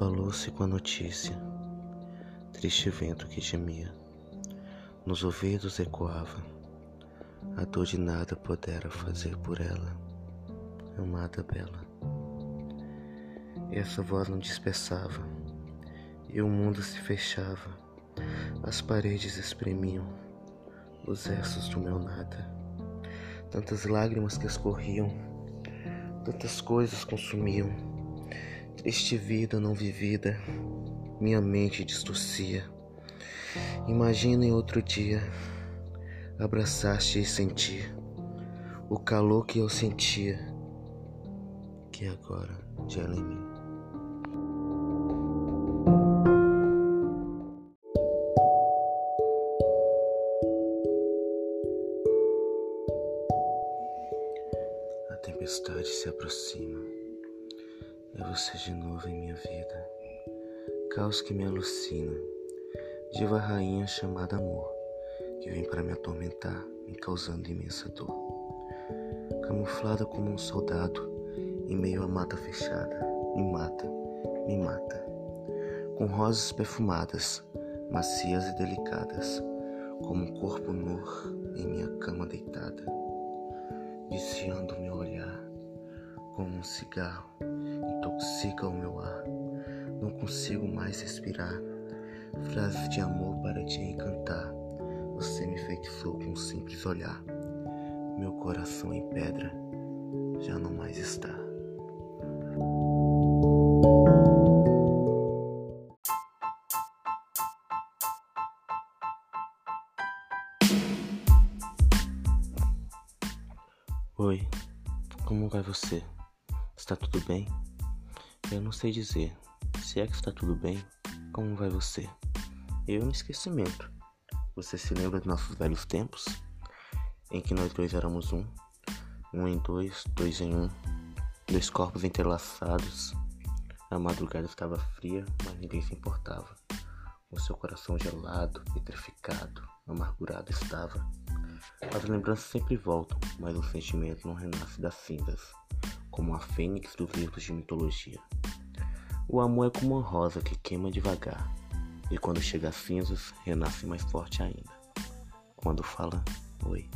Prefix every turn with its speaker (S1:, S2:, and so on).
S1: Abalou-se com a notícia, triste vento que gemia, nos ouvidos ecoava, a dor de nada pudera fazer por ela, amada bela. Essa voz não dispersava, e o mundo se fechava, as paredes espremiam os versos do meu nada, tantas lágrimas que escorriam, tantas coisas consumiam Triste vida não vivida, minha mente distorcia. Imagina em outro dia, abraçaste e sentir o calor que eu sentia, que agora gela em mim. A tempestade se aproxima. É você de novo em minha vida, caos que me alucina, diva rainha chamada amor, que vem para me atormentar, me causando imensa dor. Camuflada como um soldado, em meio à mata fechada, me mata, me mata. Com rosas perfumadas, macias e delicadas, como um corpo nu em minha cama deitada, viciando meu olhar como um cigarro intoxica o meu ar. Não consigo mais respirar. Frases de amor para te encantar. Você me feitiçou com um simples olhar. Meu coração em pedra já não mais está. Oi, como vai você? Está tudo bem? Eu não sei dizer. Se é que está tudo bem, como vai você? Eu no esquecimento. Você se lembra dos nossos velhos tempos? Em que nós dois éramos um, um em dois, dois em um, dois corpos entrelaçados. A madrugada estava fria, mas ninguém se importava. O seu coração gelado, petrificado, amargurado estava. As lembranças sempre voltam, mas o sentimento não renasce das cinzas como a fênix dos livros de mitologia. O amor é como uma rosa que queima devagar, e quando chega às cinzas, renasce mais forte ainda. Quando fala, oi.